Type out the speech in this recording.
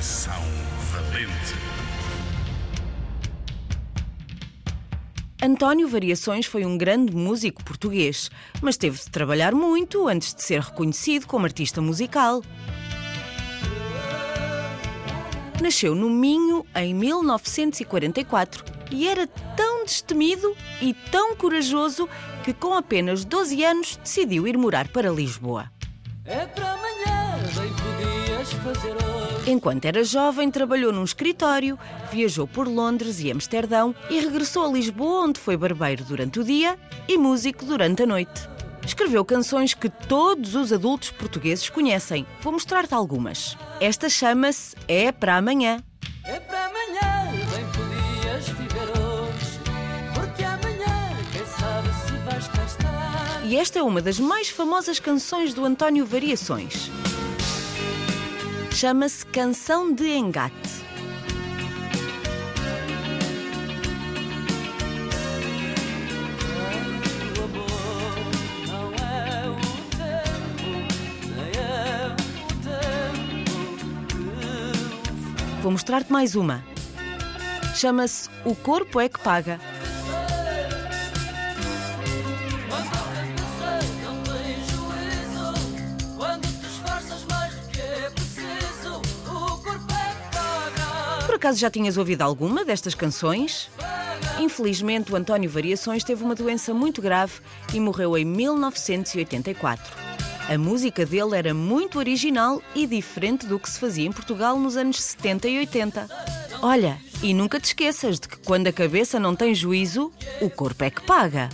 Coração valente. António Variações foi um grande músico português, mas teve de trabalhar muito antes de ser reconhecido como artista musical. Nasceu no Minho em 1944 e era tão destemido e tão corajoso que, com apenas 12 anos, decidiu ir morar para Lisboa. É para Enquanto era jovem, trabalhou num escritório, viajou por Londres e Amsterdão e regressou a Lisboa, onde foi barbeiro durante o dia e músico durante a noite. Escreveu canções que todos os adultos portugueses conhecem. Vou mostrar-te algumas. Esta chama-se É para Amanhã. É para amanhã, bem podias viver hoje. Porque amanhã, quem sabe se vais cá estar. E esta é uma das mais famosas canções do António Variações. Chama-se Canção de Engate. Vou mostrar-te mais uma. Chama-se O Corpo é que Paga. Acaso já tinhas ouvido alguma destas canções? Infelizmente, o António Variações teve uma doença muito grave e morreu em 1984. A música dele era muito original e diferente do que se fazia em Portugal nos anos 70 e 80. Olha, e nunca te esqueças de que quando a cabeça não tem juízo, o corpo é que paga.